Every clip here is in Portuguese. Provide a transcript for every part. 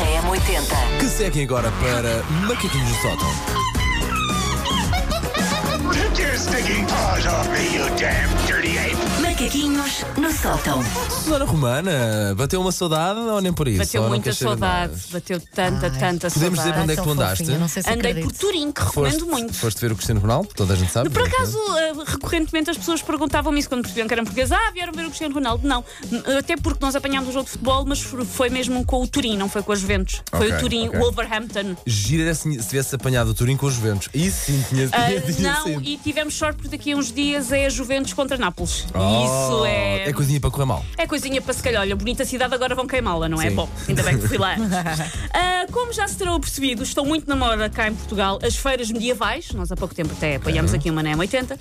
na M80. Que seguem agora para Macaquinhos do Sótão. Macaquinhos no sótão. Susana Romana, bateu uma saudade ou nem por isso? Bateu Ou não muita queres saber saudade, bateu tanta, tanta Podemos dizer saudade. onde é que tu andaste? Não sei se Andei acredito. por Turim, que Foste, recomendo muito. foste ver o Cristiano Ronaldo? Toda a gente sabe. Por é? acaso, eh, recorrentemente as pessoas perguntavam-me isso quando percebiam que eram portugueses. Ah, vieram ver o Cristiano Ronaldo. Não, N- até porque nós apanhámos o jogo de futebol, mas f- foi mesmo com o Turim, não foi com as Juventus. Foi Ok, o Turim, ok. Wolverhampton. Gira era se se tivesse apanhado o Turim com os Juventus. Isso sim tinha, Ah, tinha, tinha não, sido. e tivemos sorte porque daqui a uns dias é a Juventus contra Nápoles. E Oh, isso é. É coisinha para correr mal. É coisinha para se calhar, olha, bonita cidade, agora vão queimá-la, não é? Sim. Bom, ainda bem que fui lá. Ah, como já se terão percebido, estão muito na moda cá em Portugal as feiras medievais. Nós há pouco tempo até apanhamos aqui uma na M80.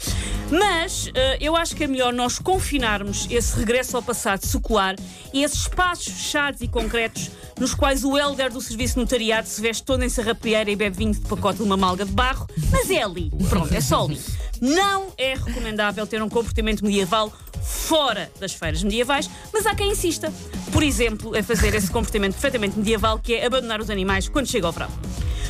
Mas ah, eu acho que é melhor nós confinarmos esse regresso ao passado secular e esses espaços fechados e concretos nos quais o elder do serviço notariado se veste todo em sarrapieira e bebe vinho de pacote de uma malga de barro. Mas é ali. Pronto, é só ali. Não é recomendável ter um comportamento medieval fora das feiras medievais, mas há quem insista. Por exemplo, a fazer esse comportamento perfeitamente medieval que é abandonar os animais quando chega ao verão.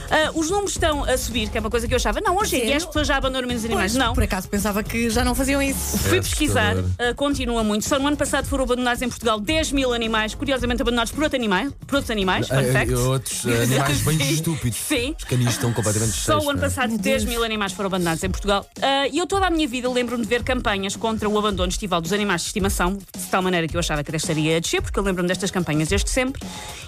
Ah, os números estão a subir, que é uma coisa que eu achava. Não, hoje em dia as pessoas já abandonam menos animais. Pois, Não. Por acaso pensava que já não faziam isso. Fui É pesquisar, assustador. ah, continua muito. Só no ano passado foram abandonados em Portugal 10 mil animais, curiosamente abandonados por, outro animal, por outros animais. Fun Ah, fact. e outros ah, animais bem estúpidos. Sim. Os canis estão completamente Só o ano é? passado 10 mil animais foram abandonados em Portugal. Ah, E eu toda a minha vida lembro-me de ver campanhas contra o abandono estival dos animais de estimação, de tal maneira que eu achava que estaria a descer, porque eu lembro-me destas campanhas desde sempre.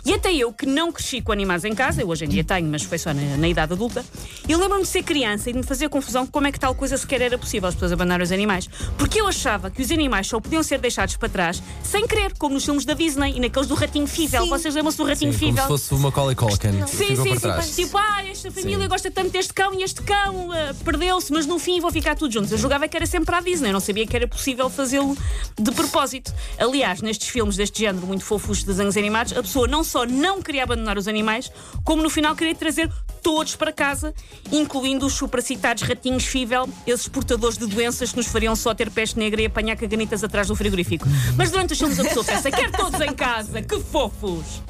E até eu, que não cresci com animais em casa, eu hoje em dia tenho, mas foi só na, na idade adulta, eu lembro-me de ser criança e de me fazer confusão com como é que tal coisa sequer era possível as pessoas abandonarem os animais. Porque eu achava que os animais só podiam ser deixados para trás sem querer, como nos filmes da Disney e naqueles do Ratinho Fível. Sim. Vocês lembram-se do Ratinho Sim, como Fível? se fosse o Macaulay Culkin. Sim, sim, para sim. trás. Tipo, ah, esta família Sim. gosta tanto deste cão e este cão ah, perdeu-se, mas no fim vão ficar todos juntos. Eu julgava que era sempre a Disney, eu não sabia que era possível fazê-lo de propósito. Aliás, nestes filmes deste género, muito fofos de desenhos animados, a pessoa não só não queria abandonar os animais, como no final queria trazer todos para casa, incluindo os supracitados ratinhos fível, esses portadores de doenças que nos fariam só ter peste negra e apanhar caganitas atrás do frigorífico. Mas durante os filmes a pessoa pensa, quer todos em casa, que fofos!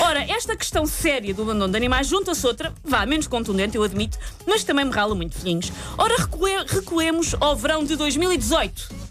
Ora, esta questão séria do abandono de animais junta-se outra, vá, menos contundente, eu admito, mas também me rala muito filhinhos. Ora, recue- recuemos ao verão de 2018.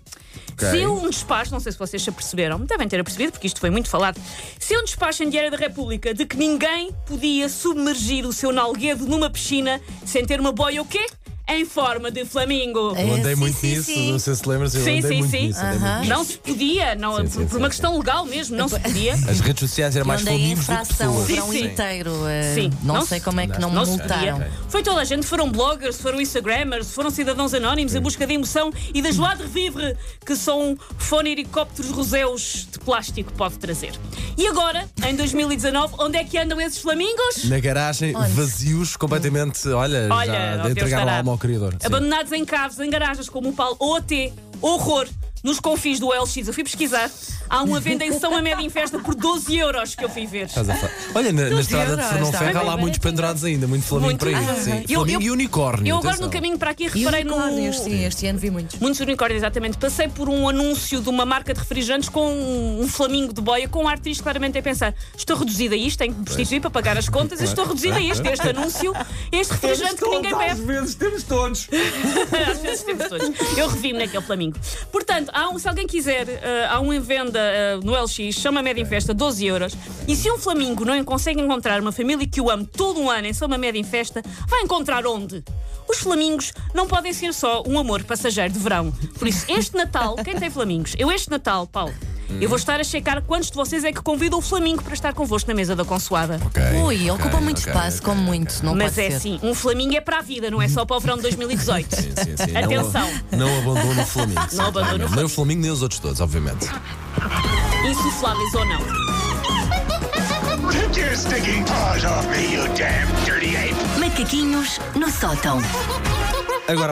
Ok. Se um despacho, não sei se vocês se aperceberam, devem ter apercebido, porque isto foi muito falado. Se um despacho em Diário da República de que ninguém podia submergir o seu nalguedo numa piscina sem ter uma boia o quê? Em forma de flamingo. É. Eu andei Sim, muito sim, nisso, sim. não sei se lembras, eu Sim, andei sim, muito sim. nisso. andei muito nisso. Não se podia, não, Sim, por, sim, por sim, uma sim. questão legal mesmo, não se podia. As redes sociais eram Eu mais andei em flamingos do que infração o pessoas. verão Sim, sim. inteiro. eh, Sim. Não, Não sei se- como é que não, não me se multaram. podia. Foi toda a gente, foram bloggers, foram instagrammers, foram cidadãos anónimos em busca de emoção e da joie de vivre que um fone helicópteros roseus de plástico pode trazer. E agora, em 2019, onde é que andam esses flamingos? Na garagem, vazios, completamente, olha, Olha, já Deus entregaram a alma ao criador. Abandonados em caves, em garagens, como o Paulo OT, horror. Nos confins do LX, eu fui pesquisar. Há uma venda em São Amédio em festa por 12 euros que eu fui ver. Estás a fa- Olha, na, na estrada de Fernão Ferro há lá muitos pendurados ainda, muito flamingo Muito. para aí. Ah, sim. eu- Flamingo eu- e unicórnio. Eu agora atenção. no caminho para aqui reparei unicórnios, no. sim, este ano vi muitos. Muitos unicórnios, exatamente. Passei por um anúncio de uma marca de refrigerantes com um, um flamingo de boia com arte isto claramente a pensar: estou reduzida a isto, tenho que me prostituir para pagar as contas, e estou reduzida a isto, este anúncio, este refrigerante que ninguém bebe. vezes temos todos. Às vezes temos todos. Eu revi-me naquele Flamingo. Portanto, um- se alguém quiser, eh, há um em venda eh, no LX, chama Média em Festa, 12 euros. E se um Flamingo não consegue encontrar uma família que o ame todo um ano em Soma Média em Festa, vai encontrar onde? Os flamingos não podem ser só um amor passageiro de verão. Por isso, este Natal, quem tem flamingos? Eu este Natal, Paulo, eu vou estar a checar quantos de vocês é que convidam o Flamingo para estar convosco na mesa da consoada. Ui, ocupa muito espaço, como muito, não Mas pode é ser. assim, um Flamingo é para a vida, não é só para o verão de 2018. Sim, sim, sim. Atenção. Não, não abandono o Flamingo. Não abandono o claramente. Nem o Flamingo, nem os outros todos, obviamente. Insufláveis ou não. Macaquinhos no sótão. Agora